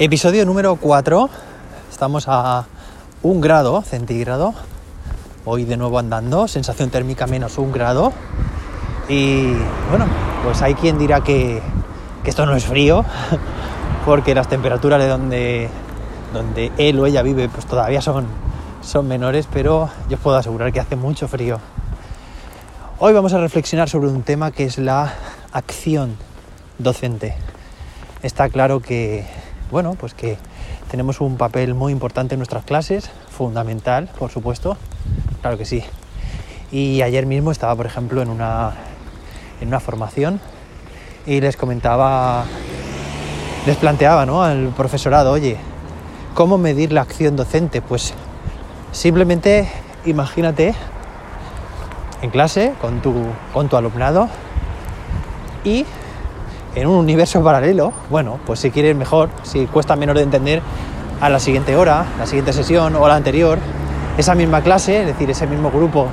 Episodio número 4. Estamos a un grado centígrado. Hoy de nuevo andando, sensación térmica menos un grado. Y bueno, pues hay quien dirá que, esto no es frío, porque las temperaturas de donde, donde él o ella vive pues todavía son, son menores, pero yo os puedo asegurar que hace mucho frío. Hoy vamos a reflexionar sobre un tema que es la acción docente. Está claro que bueno, pues que tenemos un papel muy importante en nuestras clases, fundamental, por supuesto, claro que sí. Y ayer mismo estaba, por ejemplo, en una, en una formación y les comentaba, les planteaba ¿no? al profesorado, oye, ¿cómo medir la acción docente? Pues simplemente imagínate en clase con tu, con tu alumnado y en un universo paralelo, bueno, pues si quieres mejor, si cuesta menos de entender, a la siguiente hora, la siguiente sesión o la anterior, esa misma clase, es decir, ese mismo grupo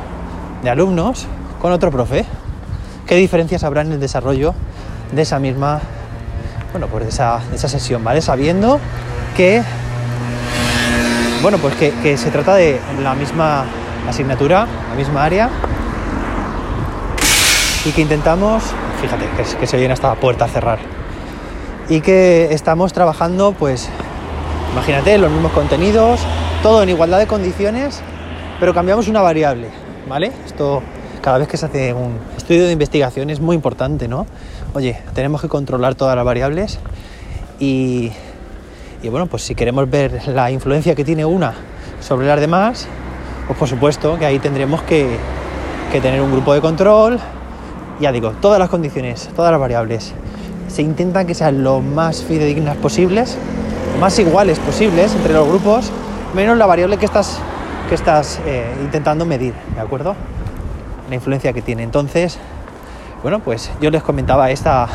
de alumnos con otro profe. ¿Qué diferencias habrá en el desarrollo de esa misma, bueno, pues de esa, esa sesión, ¿vale? Sabiendo que, bueno, pues que, que se trata de la misma asignatura, la misma área, y que intentamos fíjate, que, que se viene hasta la puerta a cerrar. Y que estamos trabajando, pues, imagínate, los mismos contenidos, todo en igualdad de condiciones, pero cambiamos una variable, ¿vale? Esto cada vez que se hace un estudio de investigación es muy importante, ¿no? Oye, tenemos que controlar todas las variables y, y bueno, pues si queremos ver la influencia que tiene una sobre las demás, pues por supuesto que ahí tendremos que, que tener un grupo de control, ya digo, todas las condiciones, todas las variables, se intentan que sean lo más fidedignas posibles, más iguales posibles entre los grupos, menos la variable que estás, que estás eh, intentando medir, ¿de acuerdo? La influencia que tiene. Entonces, bueno, pues yo les comentaba esta,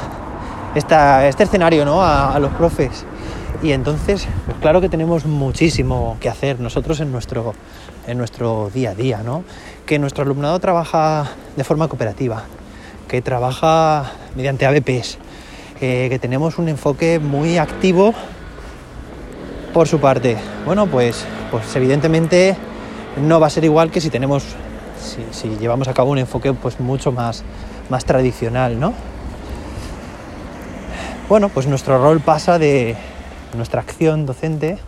esta, este escenario ¿no? a, a los profes. Y entonces, pues claro que tenemos muchísimo que hacer nosotros en nuestro, en nuestro día a día, ¿no? Que nuestro alumnado trabaja de forma cooperativa, que trabaja mediante ABPs, que tenemos un enfoque muy activo por su parte. Bueno, pues, pues evidentemente no va a ser igual que si tenemos, si, si llevamos a cabo un enfoque pues mucho más, más tradicional, ¿no? Bueno, pues nuestro rol pasa de, nuestra acción docente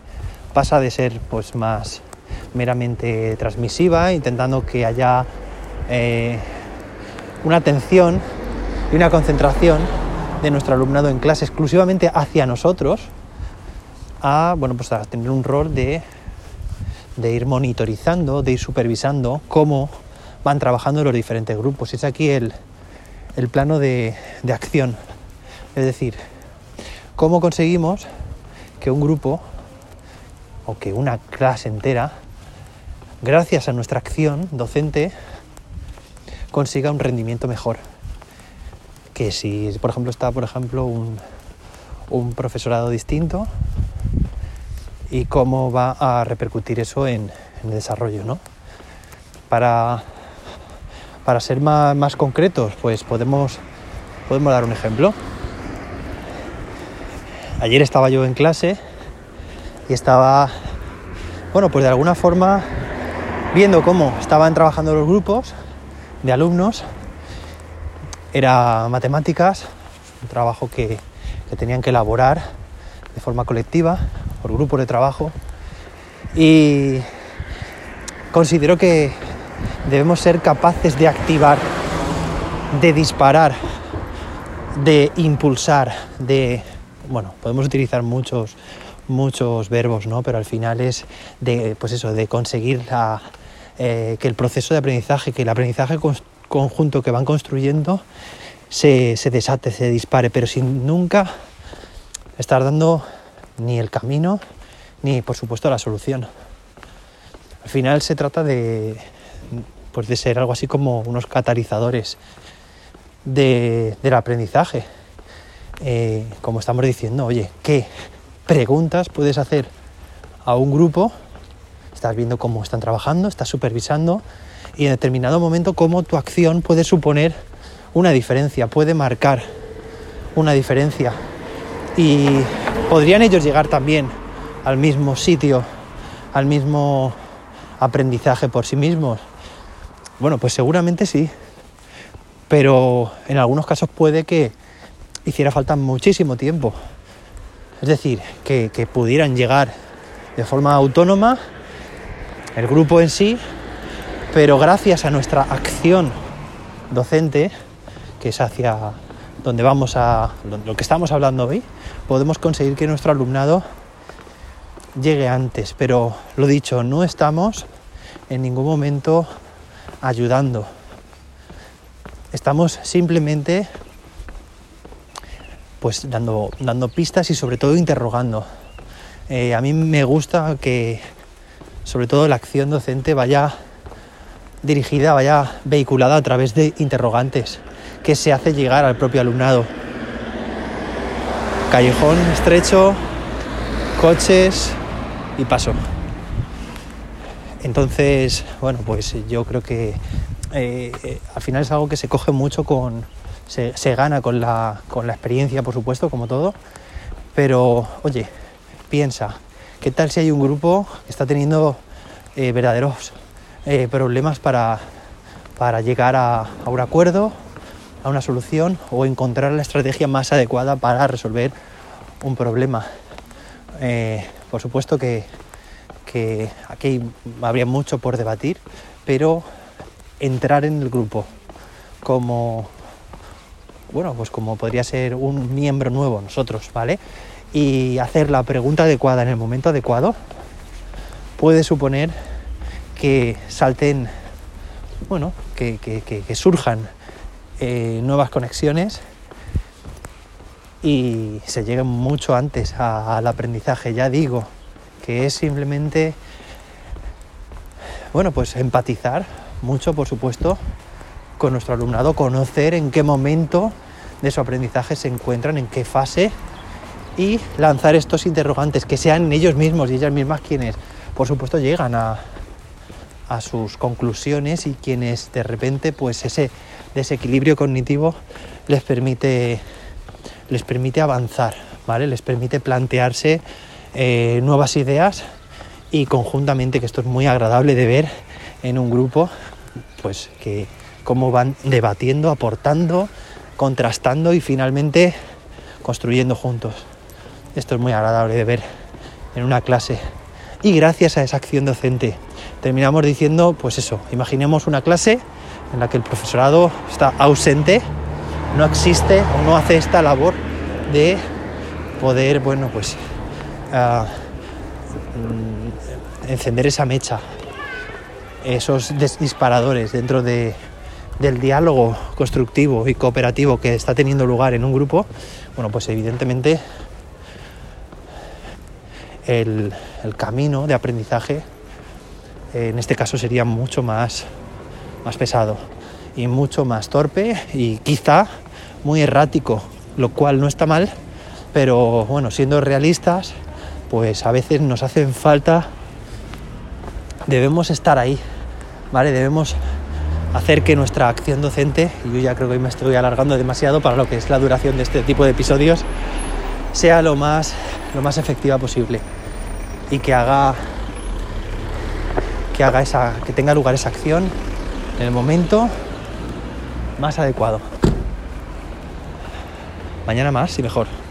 pasa de ser pues más meramente transmisiva, intentando que haya eh, una atención y una concentración de nuestro alumnado en clase exclusivamente hacia nosotros a, bueno, pues a tener un rol de, de ir monitorizando, de ir supervisando cómo van trabajando los diferentes grupos. Es aquí el, el plano de, de acción. Es decir, cómo conseguimos que un grupo o que una clase entera, gracias a nuestra acción docente, consiga un rendimiento mejor. Que si, por ejemplo, está, por ejemplo, un, un profesorado distinto y cómo va a repercutir eso en, el desarrollo, ¿no? Para, para ser más, más, concretos, pues podemos, podemos dar un ejemplo. Ayer estaba yo en clase y estaba, bueno, pues de alguna forma viendo cómo estaban trabajando los grupos de alumnos. Era matemáticas, un trabajo que, que tenían que elaborar de forma colectiva, por grupos de trabajo. Y considero que debemos ser capaces de activar, de disparar, de impulsar, de... Bueno, podemos utilizar muchos, muchos verbos, ¿no? Pero al final es de, pues eso, de conseguir la, eh, que el proceso de aprendizaje, que el aprendizaje conjunto que van construyendo se, desate, se dispare, pero sin nunca estar dando ni el camino ni por supuesto la solución. Al final se trata de, pues de ser algo así como unos catalizadores de, del aprendizaje. Eh, como estamos diciendo, oye, ¿qué preguntas puedes hacer a un grupo estás viendo cómo están trabajando, estás supervisando y en determinado momento cómo tu acción puede suponer una diferencia, puede marcar una diferencia Y podrían ellos llegar también al mismo sitio, al mismo aprendizaje por sí mismos. Bueno, pues seguramente sí, pero en algunos casos puede que hiciera falta muchísimo tiempo. Es decir, que, que pudieran llegar de forma autónoma el grupo en sí, pero gracias a nuestra acción docente, que es hacia donde vamos a lo que estamos hablando hoy, podemos conseguir que nuestro alumnado llegue antes. Pero lo dicho, no estamos en ningún momento ayudando. Estamos simplemente pues dando, dando pistas y sobre todo interrogando. Eh, a mí me gusta que sobre todo la acción docente vaya dirigida, vaya vehiculada a través de interrogantes que se hace llegar al propio alumnado. Callejón estrecho, coches y paso. Entonces, bueno, pues yo creo que eh, eh, al final es algo que se coge mucho con, se, gana con la, con la experiencia, por supuesto, como todo, pero oye, piensa, ¿qué tal si hay un grupo que está teniendo eh, verdaderos eh, problemas para, para llegar a, un acuerdo, a una solución o encontrar la estrategia más adecuada para resolver un problema? Eh, por supuesto que, que aquí habría mucho por debatir, pero entrar en el grupo como bueno, pues como podría ser un miembro nuevo nosotros, ¿vale? Y hacer la pregunta adecuada en el momento adecuado puede suponer que salten, bueno, que, surjan eh, nuevas conexiones y se lleguen mucho antes al aprendizaje. Ya digo que es simplemente, bueno, pues empatizar mucho, por supuesto, con nuestro alumnado, conocer en qué momento de su aprendizaje se encuentran, en qué fase y lanzar estos interrogantes, que sean ellos mismos y ellas mismas quienes, por supuesto, llegan a, sus conclusiones y quienes de repente, pues ese desequilibrio cognitivo les permite, les permite avanzar, ¿vale? Les permite plantearse eh, nuevas ideas y conjuntamente, que esto es muy agradable de ver en un grupo, pues que cómo van debatiendo, aportando, contrastando y finalmente construyendo juntos. Esto es muy agradable de ver en una clase. Y gracias a esa acción docente terminamos diciendo, pues eso, imaginemos una clase en la que el profesorado está ausente, no existe o no hace esta labor de poder, bueno, pues ah, mm, encender esa mecha, esos disparadores dentro de, del diálogo constructivo y cooperativo que está teniendo lugar en un grupo, bueno, pues evidentemente el, camino de aprendizaje en este caso sería mucho más, más pesado y mucho más torpe y quizá muy errático, lo cual no está mal, pero bueno, siendo realistas, pues a veces nos hacen falta, debemos estar ahí, ¿vale? Debemos hacer que nuestra acción docente, y yo ya creo que hoy me estoy alargando demasiado para lo que es la duración de este tipo de episodios, sea lo más, lo más efectiva posible y que haga, que haga esa, que tenga lugar esa acción en el momento más adecuado. Mañana más y mejor.